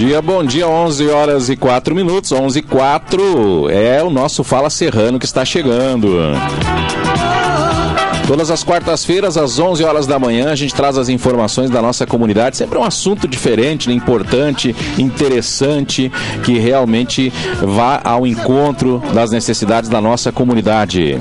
dia, bom dia, 11 horas e 4 minutos, 11 e 4 é o nosso Fala Serrano que está chegando. Todas as quartas-feiras, às 11 horas da manhã, a gente traz as informações da nossa comunidade. Sempre um assunto diferente, né? importante, interessante, que realmente vá ao encontro das necessidades da nossa comunidade.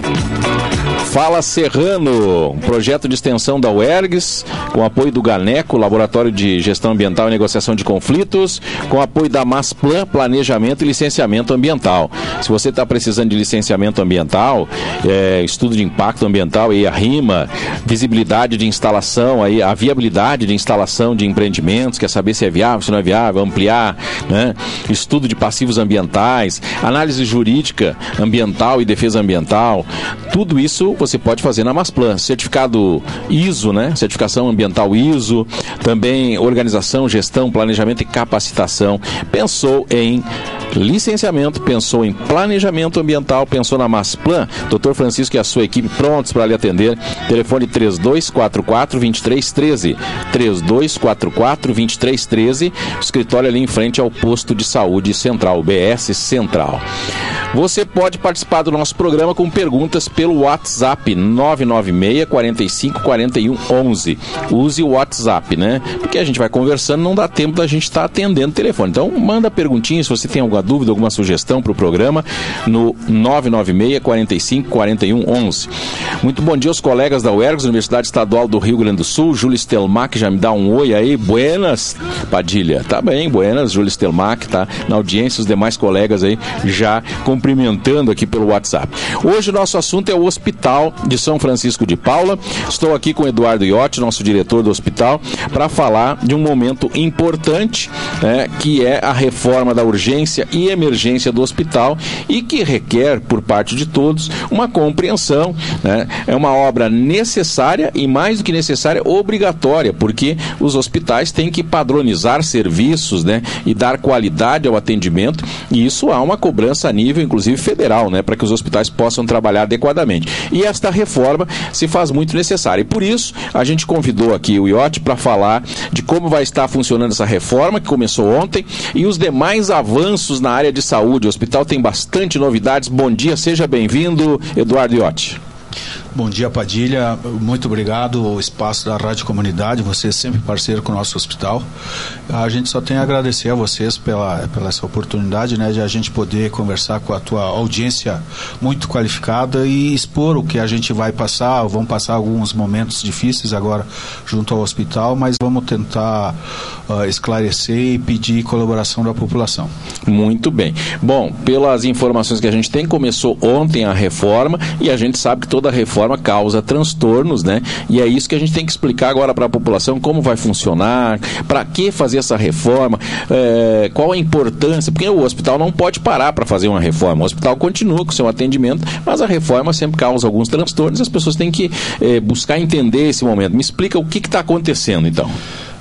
Fala Serrano, um projeto de extensão da UERGS, com apoio do GANECO, Laboratório de Gestão Ambiental e Negociação de Conflitos, com apoio da MASPLAN, Planejamento e Licenciamento Ambiental. Se você está precisando de licenciamento ambiental, é, estudo de impacto ambiental e a RIMA, visibilidade de instalação, aí, a viabilidade de instalação de empreendimentos, quer saber se é viável, se não é viável, ampliar, né? estudo de passivos ambientais, análise jurídica ambiental e defesa ambiental, tudo isso você pode fazer na Masplan. Certificado ISO, né? Certificação ambiental ISO, também organização, gestão, planejamento e capacitação. Pensou em licenciamento, pensou em planejamento ambiental, pensou na Masplan. Doutor Francisco e a sua equipe prontos para lhe atender. Telefone 3244 2313. 3244 2313. Escritório ali em frente ao posto de saúde central, BS Central. Você pode participar do nosso programa com perguntas pelo WhatsApp 996 45 41 11. Use o WhatsApp, né? Porque a gente vai conversando, não dá tempo da gente estar tá atendendo o telefone. Então, manda perguntinhas se você tem alguma dúvida, alguma sugestão para o programa no 996 45 41 11. Muito bom dia aos colegas da UERGS, Universidade Estadual do Rio Grande do Sul. Júlio Stelmack já me dá um oi aí. Buenas, Padilha. Tá bem, buenas, Júlio Stelmack, tá na audiência, os demais colegas aí já cumprimentando aqui pelo WhatsApp. Hoje o nosso assunto é o Hospital de São Francisco de Paula. Estou aqui com Eduardo Iotti, nosso diretor do hospital, para falar de um momento importante, né, que é a reforma da urgência e emergência do hospital e que requer, por parte de todos, uma compreensão. Né? É uma obra necessária e, mais do que necessária, obrigatória, porque os hospitais têm que padronizar serviços né, e dar qualidade ao atendimento, e isso há uma cobrança a nível, inclusive federal, né, para que os hospitais possam trabalhar adequadamente. E esta reforma se faz muito necessária. E por isso, a gente convidou aqui o IOT para falar de como vai estar funcionando essa reforma, que começou ontem, e os demais avanços na área de saúde. O hospital tem bastante novidades. Bom dia, seja bem-vindo, Eduardo Iotti. Bom dia, Padilha. Muito obrigado o espaço da Rádio Comunidade. Você é sempre parceiro com o nosso hospital. A gente só tem a agradecer a vocês pela, pela essa oportunidade né, de a gente poder conversar com a tua audiência muito qualificada e expor o que a gente vai passar. Vamos passar alguns momentos difíceis agora junto ao hospital, mas vamos tentar uh, esclarecer e pedir colaboração da população. Muito bem. Bom, pelas informações que a gente tem, começou ontem a reforma e a gente sabe que toda reforma causa transtornos, né? E é isso que a gente tem que explicar agora para a população como vai funcionar, para que fazer essa reforma, é, qual a importância, porque o hospital não pode parar para fazer uma reforma. O hospital continua com seu atendimento, mas a reforma sempre causa alguns transtornos e as pessoas têm que é, buscar entender esse momento. Me explica o que está acontecendo, então.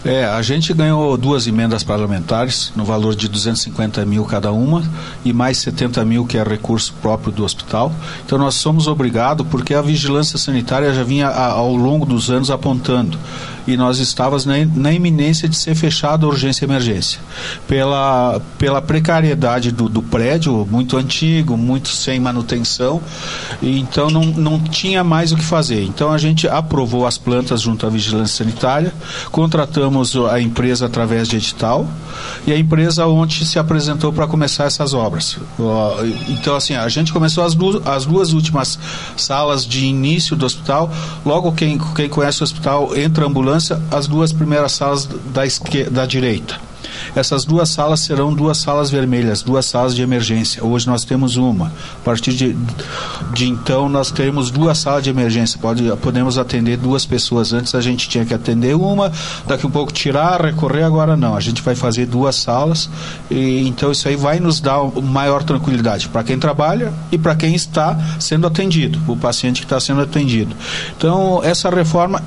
É, a gente ganhou duas emendas parlamentares no valor de 250 mil cada uma e mais 70 mil que é recurso próprio do hospital. Então nós somos obrigados, porque a vigilância sanitária já vinha ao longo dos anos apontando e nós estávamos na, na iminência de ser fechada a urgência e emergência. Pela, pela precariedade do, do prédio, muito antigo, muito sem manutenção, e então não, não tinha mais o que fazer. Então a gente aprovou as plantas junto à vigilância sanitária, contratamos a empresa através de edital, e a empresa ontem se apresentou para começar essas obras. Então, assim, a gente começou as duas, as duas últimas salas de início do hospital. Logo, quem, quem conhece o hospital entra a ambulância as duas primeiras salas da, esquerda, da direita. Essas duas salas serão duas salas vermelhas, duas salas de emergência. Hoje nós temos uma. A partir de, de então nós teremos duas salas de emergência. Pode, podemos atender duas pessoas. Antes a gente tinha que atender uma, daqui um pouco tirar, recorrer, agora não. A gente vai fazer duas salas. E, então isso aí vai nos dar maior tranquilidade para quem trabalha e para quem está sendo atendido, o paciente que está sendo atendido. Então essa reforma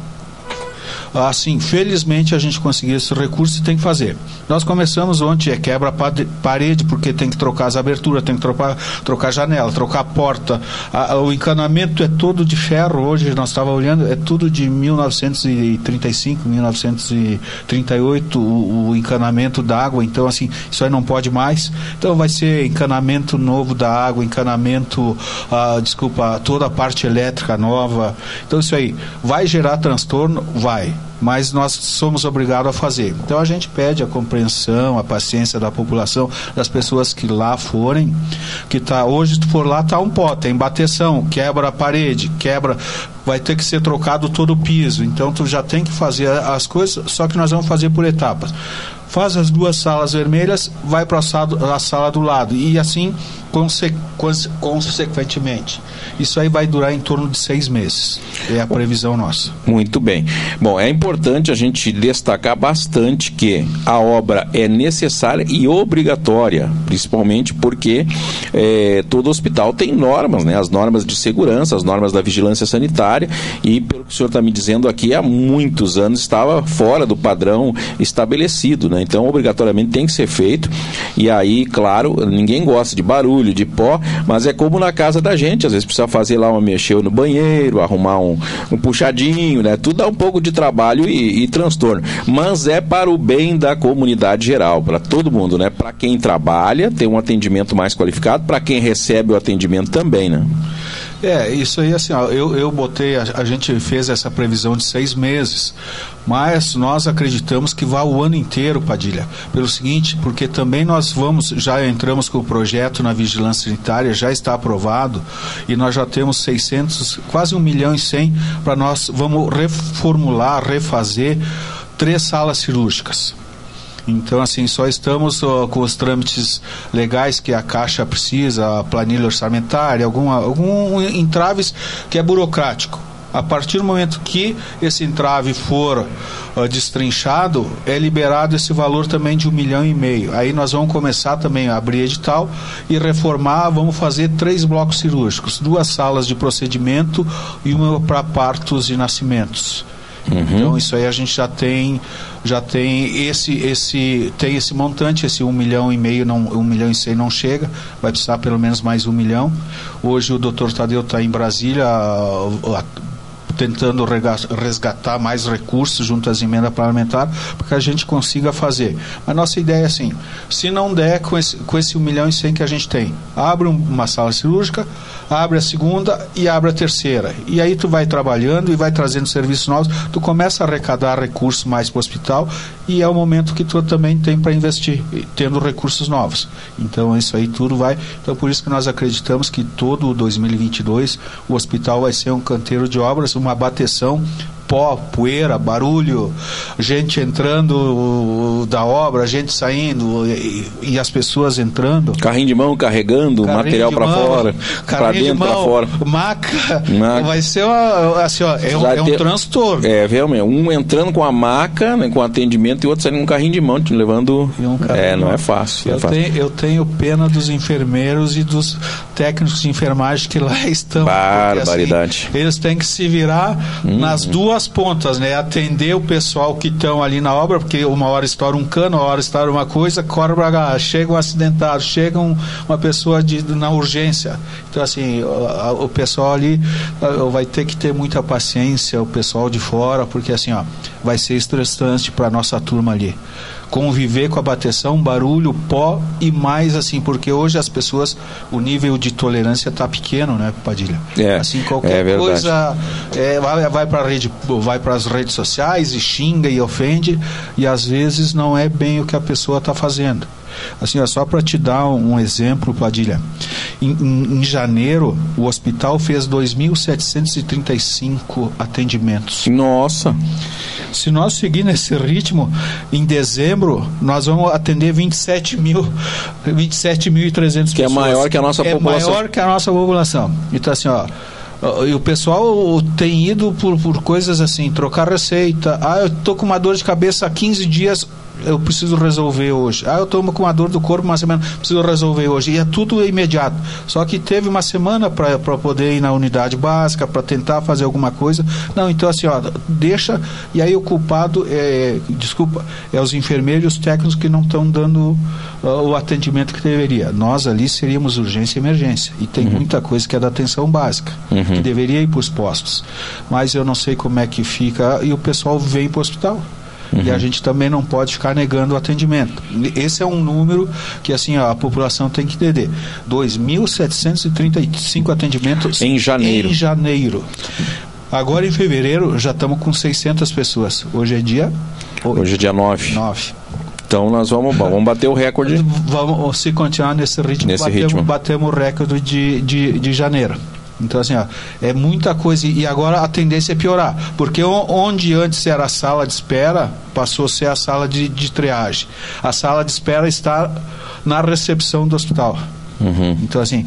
assim, felizmente a gente conseguiu esse recurso e tem que fazer. Nós começamos ontem, é quebra parede, porque tem que trocar as aberturas, tem que trocar, trocar janela, trocar porta. A, o encanamento é todo de ferro, hoje nós estávamos olhando, é tudo de 1935, 1938, o, o encanamento da água, então assim, isso aí não pode mais. Então vai ser encanamento novo da água, encanamento, ah, desculpa, toda a parte elétrica nova. Então isso aí vai gerar transtorno? Vai mas nós somos obrigados a fazer. Então a gente pede a compreensão, a paciência da população, das pessoas que lá forem, que tá hoje tu for lá tá um pó, tem bateção, quebra a parede, quebra, vai ter que ser trocado todo o piso. Então tu já tem que fazer as coisas, só que nós vamos fazer por etapas faz as duas salas vermelhas, vai para a sala do lado. E assim, conse consequentemente. Isso aí vai durar em torno de seis meses. É a previsão nossa. Muito bem. Bom, é importante a gente destacar bastante que a obra é necessária e obrigatória, principalmente porque é, todo hospital tem normas, né? As normas de segurança, as normas da vigilância sanitária, e pelo que o senhor está me dizendo aqui, há muitos anos estava fora do padrão estabelecido, né? Então, obrigatoriamente tem que ser feito. E aí, claro, ninguém gosta de barulho, de pó, mas é como na casa da gente. Às vezes precisa fazer lá uma mexer no banheiro, arrumar um, um puxadinho, né? Tudo dá um pouco de trabalho e, e transtorno. Mas é para o bem da comunidade geral, para todo mundo, né? Para quem trabalha, ter um atendimento mais qualificado, para quem recebe o atendimento também, né? É, isso aí assim, ó, eu, eu botei, a, a, gente fez essa previsão de seis meses, mas nós acreditamos que vai o ano inteiro, Padilha. Pelo seguinte, porque também nós vamos, já entramos com o projeto na vigilância sanitária, já está aprovado, e nós já temos 600, quase 1 milhão e 100 para nós, vamos reformular, refazer três salas cirúrgicas. Então, assim, só estamos uh, com os trâmites legais que a Caixa precisa, a planilha orçamentária, alguma, algum entraves que é burocrático. A partir do momento que esse entrave for uh, destrinchado, é liberado esse valor também de um milhão e meio. Aí nós vamos começar também a abrir edital e reformar, vamos fazer três blocos cirúrgicos, duas salas de procedimento e uma para partos e nascimentos. Uhum. Então isso aí a gente já tem já tem esse esse tem esse montante esse um milhão e meio não um milhão e cem não chega vai precisar pelo menos mais um milhão hoje o doutor Tadeu está em Brasília a, a, tentando resgatar mais recursos junto às emendas parlamentares para que a gente consiga fazer. Mas nossa ideia é assim, se não der com esse, com esse 1 milhão e 100 que a gente tem, abre uma sala cirúrgica, abre a segunda e abre a terceira. E aí tu vai trabalhando e vai trazendo serviços novos, tu começa a arrecadar recursos mais para o hospital e é o momento que tu também tem para investir, tendo recursos novos. Então isso aí tudo vai. Então por isso que nós acreditamos que todo 2022 o hospital vai ser um canteiro de obras, uma bateção pó, poeira, barulho, gente entrando da obra, gente saindo e, e as pessoas entrando. Carrinho de mão carregando Carrinho material para fora, para dentro, para fora. Maca, maca, vai ser uma, assim, ó, é, um, é um ter, transtorno. É, realmente, um entrando com a maca, né, com atendimento e outro saindo com um carrinho de mão, levando. Um é, não é fácil. Eu, é fácil. Tenho, eu tenho pena dos enfermeiros e dos técnicos de enfermagem que lá estão. Barbaridade. Porque, assim, eles têm que se virar hum, nas duas duas pontas, né? Atender o pessoal que estão ali na obra, porque uma hora estoura um cano, uma hora estoura uma coisa, corre cá, chega um acidentado, chega um, uma pessoa de, na urgência. Então, assim, o, o pessoal ali vai ter que ter muita paciência, o pessoal de fora, porque assim, ó, vai ser estressante para nossa turma ali conviver com a bateção, barulho, pó e mais assim, porque hoje as pessoas, o nível de tolerância está pequeno, né, Padilha? É, assim, qualquer é coisa é, vai, vai para rede, vai para as redes sociais e xinga e ofende e às vezes não é bem o que a pessoa está fazendo. Assim, ó, só para te dar um, exemplo, Padilha. Em, em, em janeiro, o hospital fez 2.735 atendimentos. Nossa! Se nós seguir nesse ritmo, em dezembro, nós vamos atender 27 mil, 27.300 pessoas. Que é maior que a nossa é população. É maior que a nossa população. Então, assim, ó, e o pessoal tem ido por, por coisas assim, trocar receita. Ah, eu tô com uma dor de cabeça há 15 dias, eu preciso resolver hoje. Ah, eu estou com uma dor do corpo uma semana, preciso resolver hoje. E é tudo imediato. Só que teve uma semana para poder ir na unidade básica, para tentar fazer alguma coisa. Não, então assim, ó, deixa. E aí o culpado é, desculpa, é os enfermeiros e os técnicos que não estão dando uh, o atendimento que deveria. Nós ali seríamos urgência e emergência. E tem uhum. muita coisa que é da atenção básica, uhum. que deveria ir para os postos. Mas eu não sei como é que fica e o pessoal vem para o hospital. Uhum. E a gente também não pode ficar negando o atendimento. Esse é um número que assim a população tem que entender. 2.735 atendimentos em janeiro. Em janeiro. Agora em fevereiro já estamos com 600 pessoas. Hoje é dia Hoje é dia 9. 9. Então nós vamos, vamos bater o recorde. Vamos, se continuar nesse ritmo, nesse batemos, ritmo. batemos o recorde de, de, de janeiro. Então, assim, ó, é muita coisa. E agora a tendência é piorar. Porque onde antes era a sala de espera, passou a ser a sala de, de triagem. A sala de espera está na recepção do hospital. Uhum. Então, assim,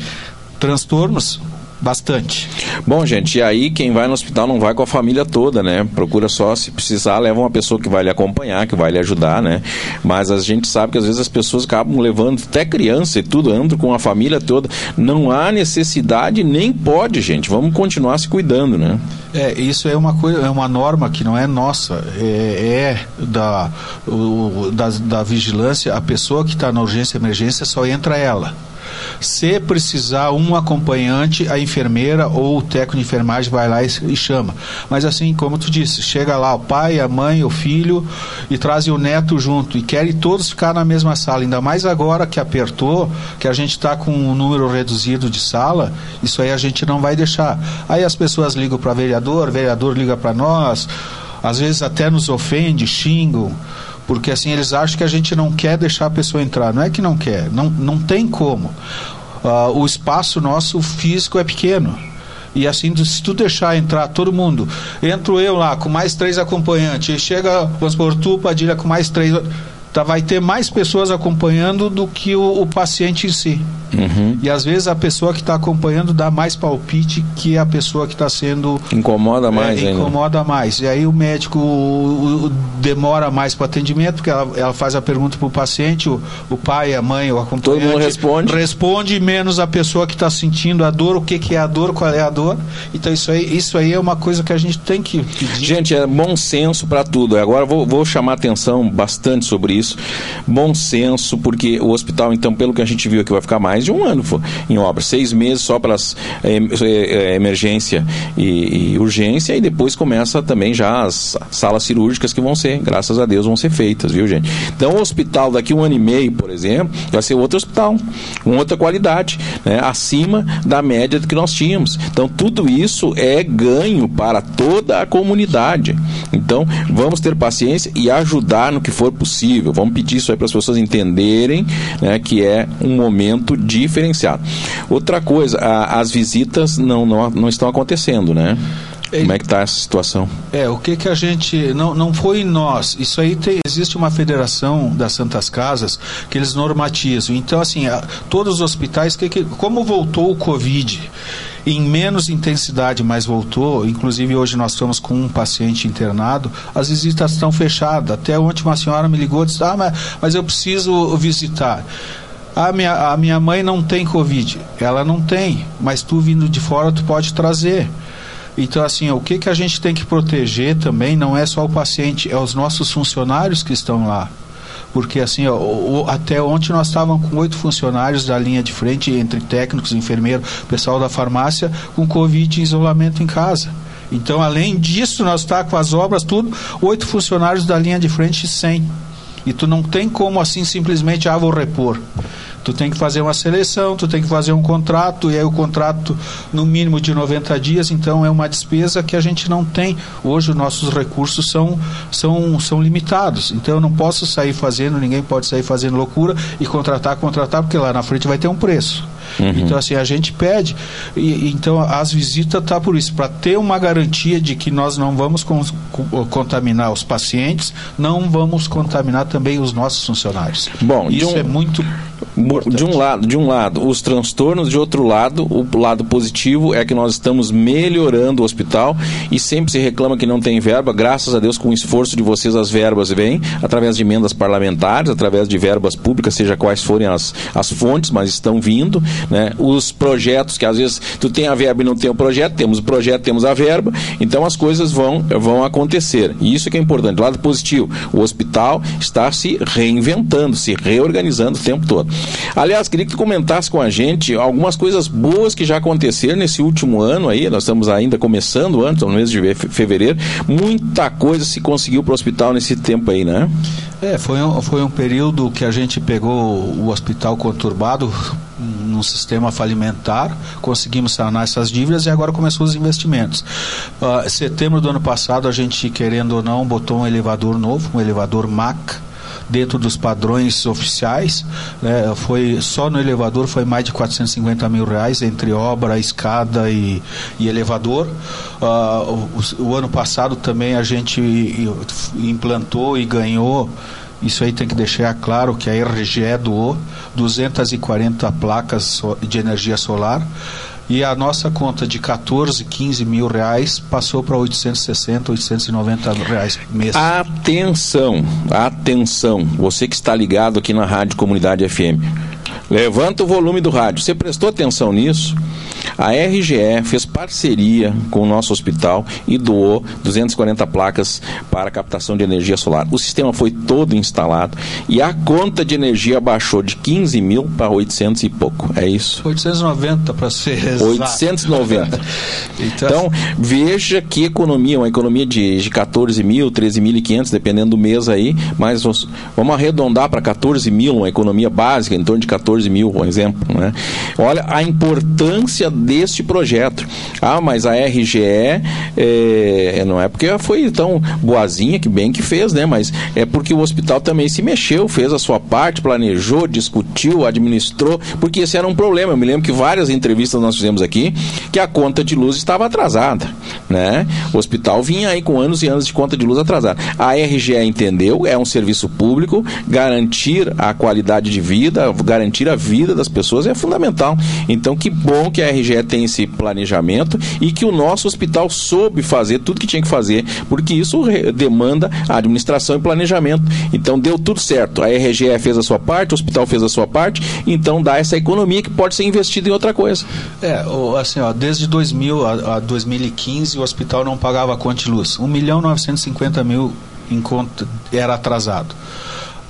transtornos Bastante. Bom, gente, e aí quem vai no hospital não vai com a família toda, né? Procura só, se precisar, leva uma pessoa que vai lhe acompanhar, que vai lhe ajudar, né? Mas a gente sabe que às vezes as pessoas acabam levando até criança e tudo, andam com a família toda. Não há necessidade, nem pode, gente. Vamos continuar se cuidando, né? É, isso é uma coisa, é uma norma que não é nossa, é, é da, o, da, da vigilância. A pessoa que está na urgência e emergência só entra ela. Se precisar um acompanhante, a enfermeira ou o técnico de enfermagem vai lá e, e chama. Mas assim, como tu disse, chega lá o pai, a mãe, o filho e trazem o neto junto e querem todos ficar na mesma sala. Ainda mais agora que apertou, que a gente está com um número reduzido de sala, isso aí a gente não vai deixar. Aí as pessoas ligam para vereador, vereador liga para nós, às vezes até nos ofende, xingam porque assim eles acham que a gente não quer deixar a pessoa entrar. Não é que não quer, não, não tem como. Uh, o espaço nosso físico é pequeno. E assim, se tu deixar entrar todo mundo, entro eu lá com mais três acompanhantes, chega, vamos por tu, Padilha, com mais três tá, vai ter mais pessoas acompanhando do que o, o paciente em si. Uhum. E às vezes a pessoa que está acompanhando dá mais palpite que a pessoa que está sendo. Incomoda mais, é, Incomoda ainda. mais. E aí o médico o, o, demora mais para o atendimento, porque ela, ela, faz a pergunta para o paciente, o, o pai, a mãe, o acompanhante. Todo mundo responde. Responde menos a pessoa que está sentindo a dor, o que, que é a dor, qual é a dor. Então isso aí, isso aí é uma coisa que a gente tem que pedir. Gente, é bom senso para tudo. Agora vou, vou chamar atenção bastante sobre isso isso. Bom senso, porque o hospital, então, pelo que a gente viu aqui, vai ficar mais de um ano em obra. Seis meses só para as é, é, emergência e, e, urgência, e depois começa também já as salas cirúrgicas que vão ser, graças a Deus, vão ser feitas, viu, gente? Então, o hospital daqui um ano e meio, por exemplo, vai ser outro hospital, com outra qualidade, né? acima da média que nós tínhamos. Então, tudo isso é ganho para toda a comunidade. Então, vamos ter paciência e ajudar no que for possível. Vamos pedir isso aí para as pessoas entenderem né, que é um momento diferenciado. Outra coisa, a, as visitas não, não, não estão acontecendo, né? Como é que está essa situação? É, o que que a gente não, não foi nós. Isso aí tem, existe uma federação das Santas Casas que eles normatizam. Então assim, a, todos os hospitais que, que como voltou o Covid em menos intensidade, mas voltou. Inclusive, hoje nós estamos com um paciente internado. As visitas estão fechadas. Até ontem uma senhora me ligou e disse: Ah, mas, mas eu preciso visitar. A minha, a minha mãe não tem Covid. Ela não tem, mas tu vindo de fora, tu pode trazer. Então, assim, o que, que a gente tem que proteger também não é só o paciente, é os nossos funcionários que estão lá porque assim, ó, até ontem nós estávamos com oito funcionários da linha de frente, entre técnicos, enfermeiros, pessoal da farmácia, com Covid e isolamento em casa. Então, além disso, nós está com as obras, tudo, oito funcionários da linha de frente sem. E tu não tem como assim simplesmente, ah, vou repor. Tu tem que fazer uma seleção, tu tem que fazer um contrato, e aí o contrato no mínimo de 90 dias, então é uma despesa que a gente não tem. Hoje os nossos recursos são, são, são limitados. Então eu não posso sair fazendo, ninguém pode sair fazendo loucura e contratar, contratar, porque lá na frente vai ter um preço. Uhum. Então, assim, a gente pede. E, então, as visitas tá por isso, para ter uma garantia de que nós não vamos con contaminar os pacientes, não vamos contaminar também os nossos funcionários. Bom, isso um... é muito Importante. De um lado, de um lado, os transtornos, de outro lado, o lado positivo é que nós estamos melhorando o hospital e sempre se reclama que não tem verba. Graças a Deus, com o esforço de vocês, as verbas vêm através de emendas parlamentares, através de verbas públicas, seja quais forem as, as fontes, mas estão vindo. Né? Os projetos, que às vezes tu tem a verba e não tem o projeto, temos o projeto, temos a verba, então as coisas vão, vão acontecer. E isso que é importante. Lado positivo, o hospital está se reinventando, se reorganizando o tempo todo. Aliás, queria que tu comentasse com a gente algumas coisas boas que já aconteceram nesse último ano aí, nós estamos ainda começando antes, no mês de fevereiro, muita coisa se conseguiu para o hospital nesse tempo aí, né? É, foi um, foi um período que a gente pegou o hospital conturbado num sistema falimentar, conseguimos sanar essas dívidas e agora começou os investimentos. Uh, setembro do ano passado, a gente, querendo ou não, botou um elevador novo, um elevador MAC, dentro dos padrões oficiais. Né? Foi só no elevador foi mais de 450 mil reais entre obra, escada e, e elevador. Uh, o, o ano passado também a gente implantou e ganhou isso aí tem que deixar claro que a RGE doou 240 placas de energia solar e a nossa conta de 14, 15 mil reais passou para 860, 890 reais mês. Atenção, atenção, você que está ligado aqui na Rádio Comunidade FM. Levanta o volume do rádio. Você prestou atenção nisso? A RGE fez parceria com o nosso hospital e doou 240 placas para captação de energia solar. O sistema foi todo instalado e a conta de energia baixou de 15 mil para 800 e pouco. É isso? 890 para ser exato. 890. então, então, veja que economia, uma economia de, de 14 mil, 13.500, dependendo do mês aí, mas vamos arredondar para 14 mil, uma economia básica, em torno de 14 mil, por exemplo. Né? Olha a importância deste projeto. Ah, mas a RGE é, não é porque foi tão boazinha que bem que fez, né? Mas é porque o hospital também se mexeu, fez a sua parte, planejou, discutiu, administrou, porque esse era um problema. Eu me lembro que várias entrevistas nós fizemos aqui que a conta de luz estava atrasada, né? O hospital vinha aí com anos e anos de conta de luz atrasada. A RGE entendeu, é um serviço público, garantir a qualidade de vida, garantir a vida das pessoas é fundamental. Então, que bom que a RGE IBGE tem esse planejamento e que o nosso hospital soube fazer tudo que tinha que fazer, porque isso demanda administração e planejamento. Então deu tudo certo. A RGE fez a sua parte, o hospital fez a sua parte, então dá essa economia que pode ser investida em outra coisa. É, assim, ó, desde 2000 a, a 2015 o hospital não pagava conta de luz. 1 milhão 950 mil em conta era atrasado.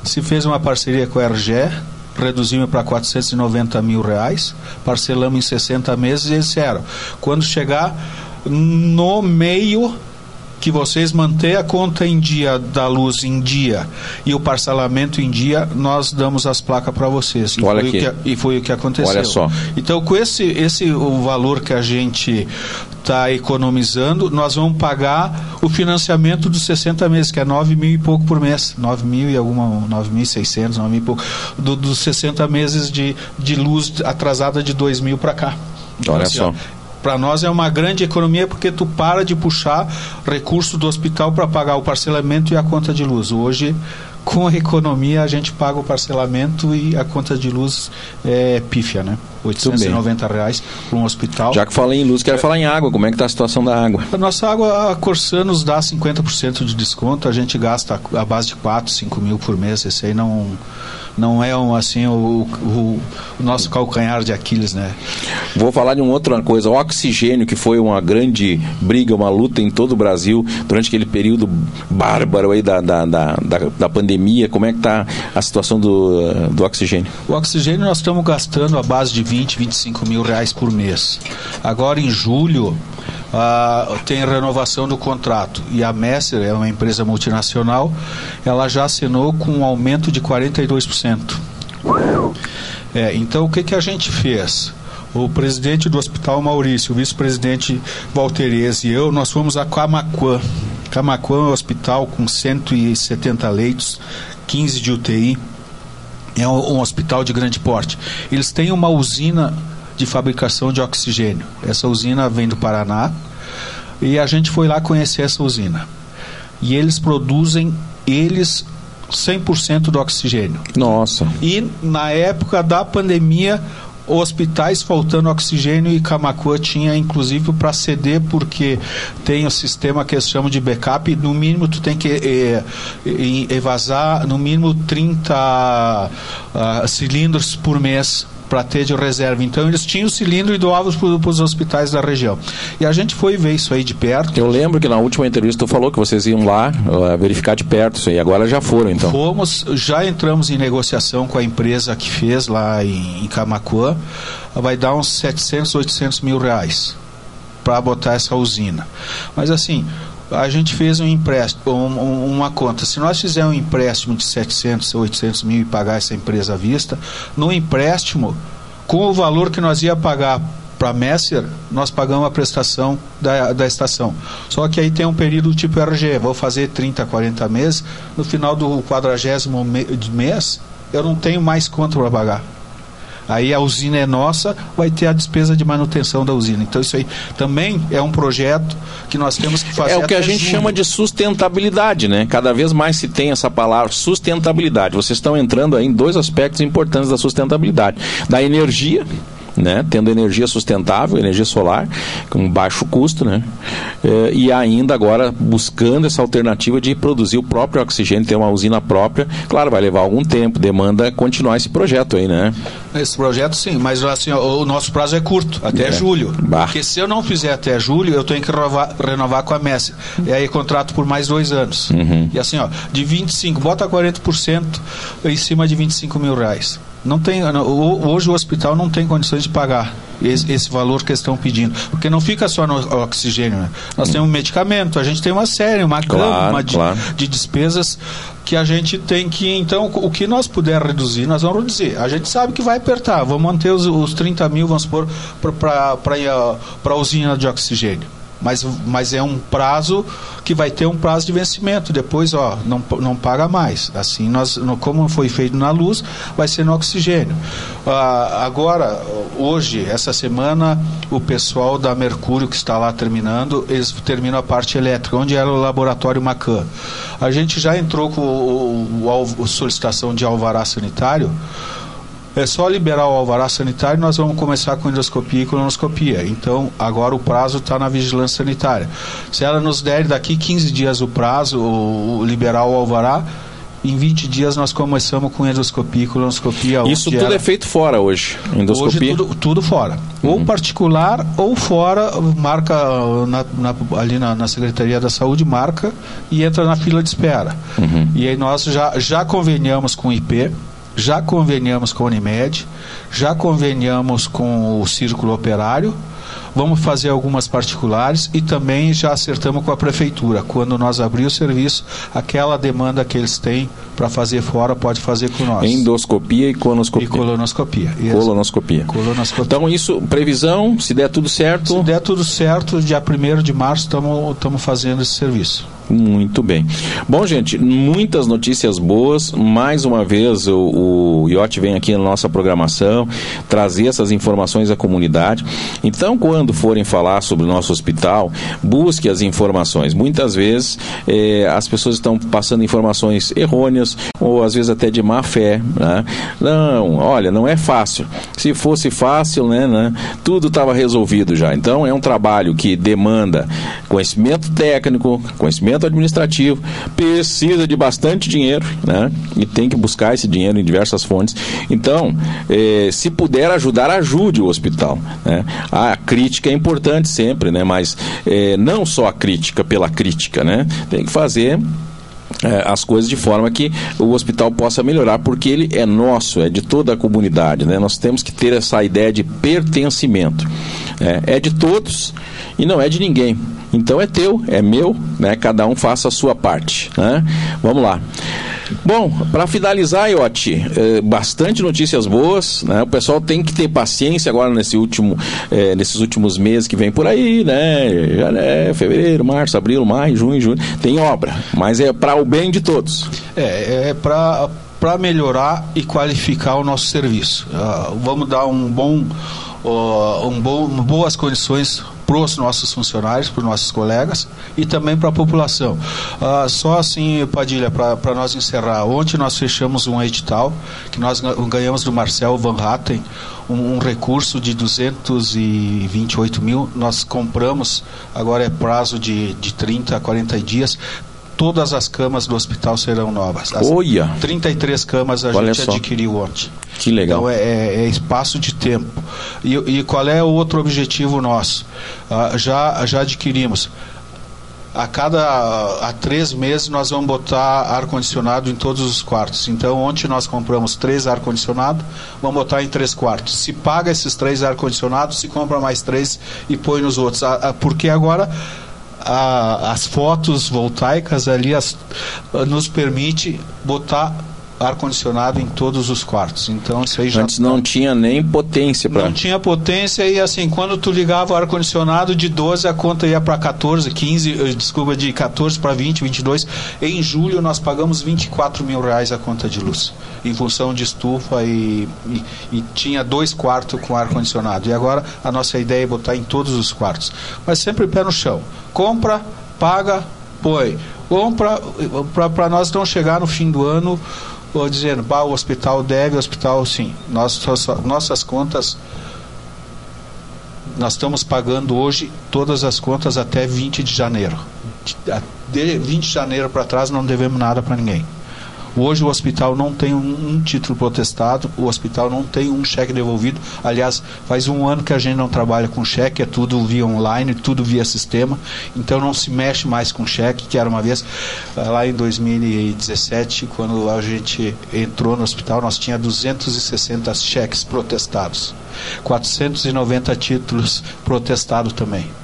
Se fez uma parceria com a RGE, reduzimos para 490 mil reais, parcelamos em 60 meses e eles disseram, quando chegar no meio que vocês manter a conta em dia da luz em dia e o parcelamento em dia, nós damos as placas para vocês. E Olha foi, aqui. O que, e foi o que aconteceu. Olha só. Então, com esse, esse o valor que a gente está economizando, nós vamos pagar o financiamento dos 60 meses, que é 9 mil e pouco por mês. 9 mil e alguma, 9.600, 9 mil e pouco. Do, dos 60 meses de, de luz atrasada de 2 mil para cá. Olha assim, só. Para nós é uma grande economia porque tu para de puxar recurso do hospital para pagar o parcelamento e a conta de luz. Hoje, com a economia, a gente paga o parcelamento e a conta de luz é pífia, né? 890 reais para um hospital. Já que falei em luz, quero é. falar em água. Como é que está a situação da água? A nossa água, a Corsan nos dá 50% de desconto. A gente gasta a base de 4, 5 mil por mês. Esse aí não não é um, assim o, o, o, nosso calcanhar de Aquiles, né? Vou falar de uma outra coisa, o oxigênio que foi uma grande briga, uma luta em todo o Brasil durante aquele período bárbaro aí da, da, da, da, da pandemia. Como é que está a situação do, do oxigênio? O oxigênio nós estamos gastando a base de 20, 25 mil reais por mês. Agora em julho ah, tem renovação do contrato. E a Messer é uma empresa multinacional, ela já assinou com um aumento de 42%. É, então o que, que a gente fez? O presidente do Hospital Maurício, o vice-presidente Valterez e eu, nós fomos a Camacuã. Camacuã é um hospital com 170 leitos, 15 de UTI. É um, um hospital de grande porte. Eles têm uma usina de fabricação de oxigênio. Essa usina vem do Paraná e a gente foi lá conhecer essa usina. E eles produzem, eles 100% do oxigênio. Nossa. E na época da pandemia, hospitais faltando oxigênio e Camacuã tinha inclusive para ceder porque tem o sistema que eles chamam de backup no mínimo tu tem que eh, eh, evasar no mínimo 30 uh, ah, cilindros por mês para ter de reserva. Então eles tinham o cilindro e doavam para os hospitais da região. E a gente foi ver isso aí de perto. Eu lembro que na última entrevista tu falou que vocês iam lá uh, verificar de perto isso aí. Agora já foram então. Fomos, já entramos em negociação com a empresa que fez lá em, em Camacuã. Vai dar uns 700, 800 mil reais para botar essa usina. Mas assim, a gente fez um empréstimo, um, uma conta. Se nós fizermos um empréstimo de 700, 800 mil e pagar essa empresa à vista, no empréstimo, com o valor que nós ia pagar para a Messer, nós pagamos a prestação da, da estação. Só que aí tem um período tipo RG, vou fazer 30, 40 meses, no final do quadragésimo mês, eu não tenho mais conta para pagar. Aí a usina é nossa, vai ter a despesa de manutenção da usina. Então isso aí também é um projeto que nós temos que fazer. É o que a gente junho. chama de sustentabilidade, né? Cada vez mais se tem essa palavra sustentabilidade. Vocês estão entrando aí em dois aspectos importantes da sustentabilidade: da energia né? tendo energia sustentável, energia solar, com baixo custo, né? É, e ainda agora buscando essa alternativa de produzir o próprio oxigênio, ter uma usina própria. Claro, vai levar algum tempo, demanda continuar esse projeto aí, né? Esse projeto sim, mas assim, o nosso prazo é curto, até é. julho. Bah. Porque se eu não fizer até julho, eu tenho que renovar, renovar com a Messi. E aí contrato por mais dois anos. Uhum. E assim, ó, de 25, bota 40% em cima de 25 mil reais. Não tem, hoje o hospital não tem condições de pagar esse, esse valor que estão pedindo. Porque não fica só no oxigênio. Né? Nós temos um medicamento, a gente tem uma série, uma claro, gama de, claro. de despesas que a gente tem que, então, o que nós puder reduzir, nós vamos reduzir. A gente sabe que vai apertar, vamos manter os, os 30 mil, vamos supor, para a usina de oxigênio mas, mas é um prazo que vai ter um prazo de vencimento. Depois, ó, não, não paga mais. Assim, nós, como foi feito na luz, vai ser no oxigênio. Ah, agora, hoje, essa semana, o pessoal da Mercúrio que está lá terminando, eles terminam a parte elétrica, onde era o laboratório Macan. A gente já entrou com o solicitação de alvará sanitário é só liberar o alvará sanitário nós vamos começar com endoscopia e colonoscopia. Então, agora o prazo está na vigilância sanitária. Se ela nos der daqui 15 dias o prazo, o, o liberar o alvará, em 20 dias nós começamos com endoscopia e colonoscopia. Isso tudo era... é feito fora hoje, endoscopia? Hoje tudo, tudo fora. Uhum. Ou particular ou fora, marca na, na, ali na, na, Secretaria da Saúde, marca e entra na fila de espera. Uhum. E aí nós já, já conveniamos com o IP, já conveniamos com a Unimed, já conveniamos com o Círculo Operário, vamos fazer algumas particulares e também já acertamos com a prefeitura. Quando nós abrir o serviço, aquela demanda que eles têm para fazer fora pode fazer com nós. Endoscopia e colonoscopia. E colonoscopia. Colonoscopia. colonoscopia. Então isso, previsão, se der tudo certo. Se der tudo certo, dia 1 de março estamos fazendo esse serviço. Muito bem. Bom, gente, muitas notícias boas. Mais uma vez, o, o IOT vem aqui na nossa programação trazer essas informações à comunidade. Então, quando forem falar sobre o nosso hospital, busque as informações. Muitas vezes eh, as pessoas estão passando informações errôneas ou às vezes até de má fé. Né? Não, olha, não é fácil. Se fosse fácil, né, né tudo estava resolvido já. Então, é um trabalho que demanda conhecimento técnico, conhecimento administrativo, precisa de bastante dinheiro, né? E tem que buscar esse dinheiro em diversas fontes. Então, eh, se puder ajudar, ajude o hospital. Né? A crítica é importante sempre, né? Mas eh, não só a crítica pela crítica, né? Tem que fazer é, as coisas de forma que o hospital possa melhorar, porque ele é nosso, é de toda a comunidade. Né? Nós temos que ter essa ideia de pertencimento. É, é de todos e não é de ninguém. Então é teu, é meu, né? Cada um faça a sua parte, né? Vamos lá. Bom, para finalizar, Iotti, é, bastante notícias boas, né? O pessoal tem que ter paciência agora nesse último, é, nesses últimos meses que vem por aí, né? Já, né? Fevereiro, março, abril, maio, junho, julho, tem obra, mas é para o bem de todos. É, é para para melhorar e qualificar o nosso serviço. Uh, vamos dar um bom, uh, um bom, boas condições para os nossos funcionários, para os nossos colegas e também para a população. Ah, só assim, Padilha, para nós encerrar, ontem nós fechamos um edital que nós ganhamos do Marcel Van Hatten um, um, recurso de 228 mil. Nós compramos, agora é prazo de, de 30 a 40 dias. Todas as camas do hospital serão novas. As Olha! 33 camas a Olha gente só. adquiriu ontem. Que legal. Então é, é, é espaço de tempo. E, e, qual é o outro objetivo nosso? Ah, já, já adquirimos a cada a três meses nós vamos botar ar condicionado em todos os quartos. Então ontem nós compramos três ar condicionado, vamos botar em três quartos. Se paga esses três ar condicionados, se compra mais três e põe nos outros. Porque agora a, as fotos voltaicas ali as, nos permite botar ar-condicionado em todos os quartos. Então isso aí já Antes não tinha nem potência para Não tinha potência e assim, quando tu ligava o ar-condicionado de 12 a conta ia para 14, 15, eh, desculpa, de 14 para 20, 22. Em julho nós pagamos 24 mil reais a conta de luz, em função de estufa e, e, e tinha dois quartos com ar-condicionado. E agora a nossa ideia é botar em todos os quartos. Mas sempre pé no chão. Compra, paga, põe. Compra, para nós não chegar no fim do ano ou dizendo, bah, o hospital deve, o hospital sim. Nossas, nossas contas, nós estamos pagando hoje todas as contas até 20 de janeiro. De 20 de janeiro para trás não devemos nada para ninguém. Hoje o hospital não tem um, um, título protestado, o hospital não tem um cheque devolvido. Aliás, faz um ano que a gente não trabalha com cheque, é tudo via online, tudo via sistema. Então não se mexe mais com cheque, que era uma vez eh, lá em 2017, quando a gente entrou no hospital, nós tinha 260 cheques protestados, 490 títulos protestados também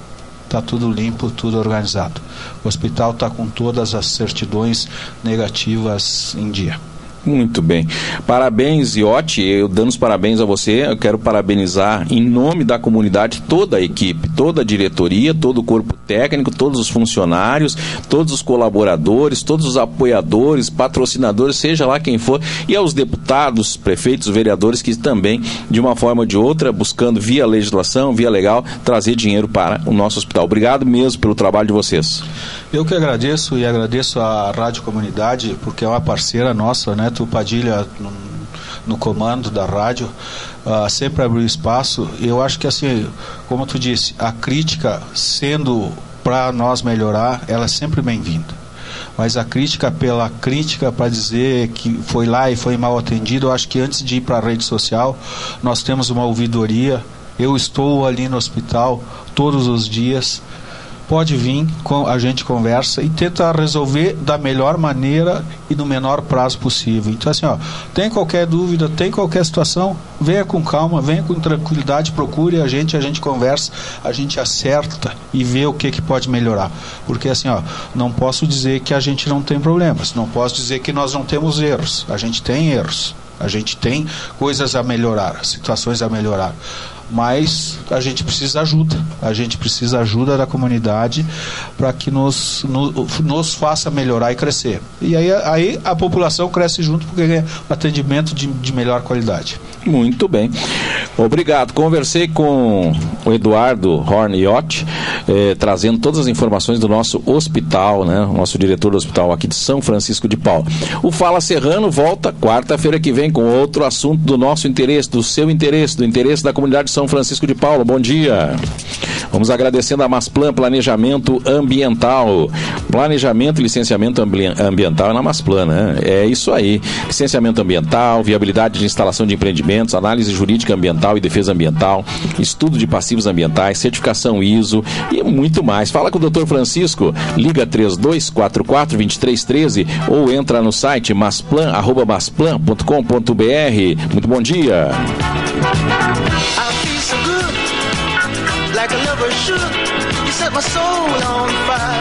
está tudo limpo, tudo organizado. O hospital está com todas as certidões negativas em dia. Muito bem. Parabéns, Iote. Eu dando os parabéns a você. Eu quero parabenizar em nome da comunidade toda a equipe, toda a diretoria, todo o corpo técnico, todos os funcionários, todos os colaboradores, todos os apoiadores, patrocinadores, seja lá quem for, e aos deputados, prefeitos, vereadores que também, de uma forma ou de outra, buscando via legislação, via legal, trazer dinheiro para o nosso hospital. Obrigado mesmo pelo trabalho de vocês. Eu que agradeço e agradeço à Rádio Comunidade, porque é uma parceira nossa, né? Neto Padilha no, no comando da rádio, uh, sempre abriu espaço. Eu acho que assim, como tu disse, a crítica sendo para nós melhorar, ela é sempre bem-vinda. Mas a crítica pela crítica para dizer que foi lá e foi mal atendido, eu acho que antes de ir para a rede social, nós temos uma ouvidoria. Eu estou ali no hospital todos os dias pode vir, a gente conversa e tenta resolver da melhor maneira e no menor prazo possível. Então, assim, ó, tem qualquer dúvida, tem qualquer situação, venha com calma, venha com tranquilidade, procure a gente, a gente conversa, a gente acerta e vê o que, que pode melhorar. Porque, assim, ó, não posso dizer que a gente não tem problemas, não posso dizer que nós não temos erros. A gente tem erros. A gente tem coisas a melhorar, situações a melhorar mas a gente precisa ajuda. A gente precisa ajuda da comunidade para que nos, nos, nos, faça melhorar e crescer. E aí, aí a população cresce junto porque ganha atendimento de, de melhor qualidade. Muito bem. Obrigado. Conversei com o Eduardo Horn Yacht, eh, trazendo todas as informações do nosso hospital, né? Nosso diretor do hospital aqui de São Francisco de Paula. O Fala Serrano volta quarta-feira que vem com outro assunto do nosso interesse, do seu interesse, do interesse da comunidade de São Francisco de Paula. Bom dia. Vamos agradecendo a Masplan Planejamento Ambiental. Planejamento e licenciamento ambiental é na Masplan, né? É isso aí. Licenciamento ambiental, viabilidade de instalação de empreendimentos, análise jurídica ambiental e defesa ambiental, estudo de passivos ambientais, certificação ISO e muito mais. Fala com o Dr. Francisco, liga 3244 2313 ou entra no site masplan@masplan.com.br. Muito bom dia. You set my soul on fire.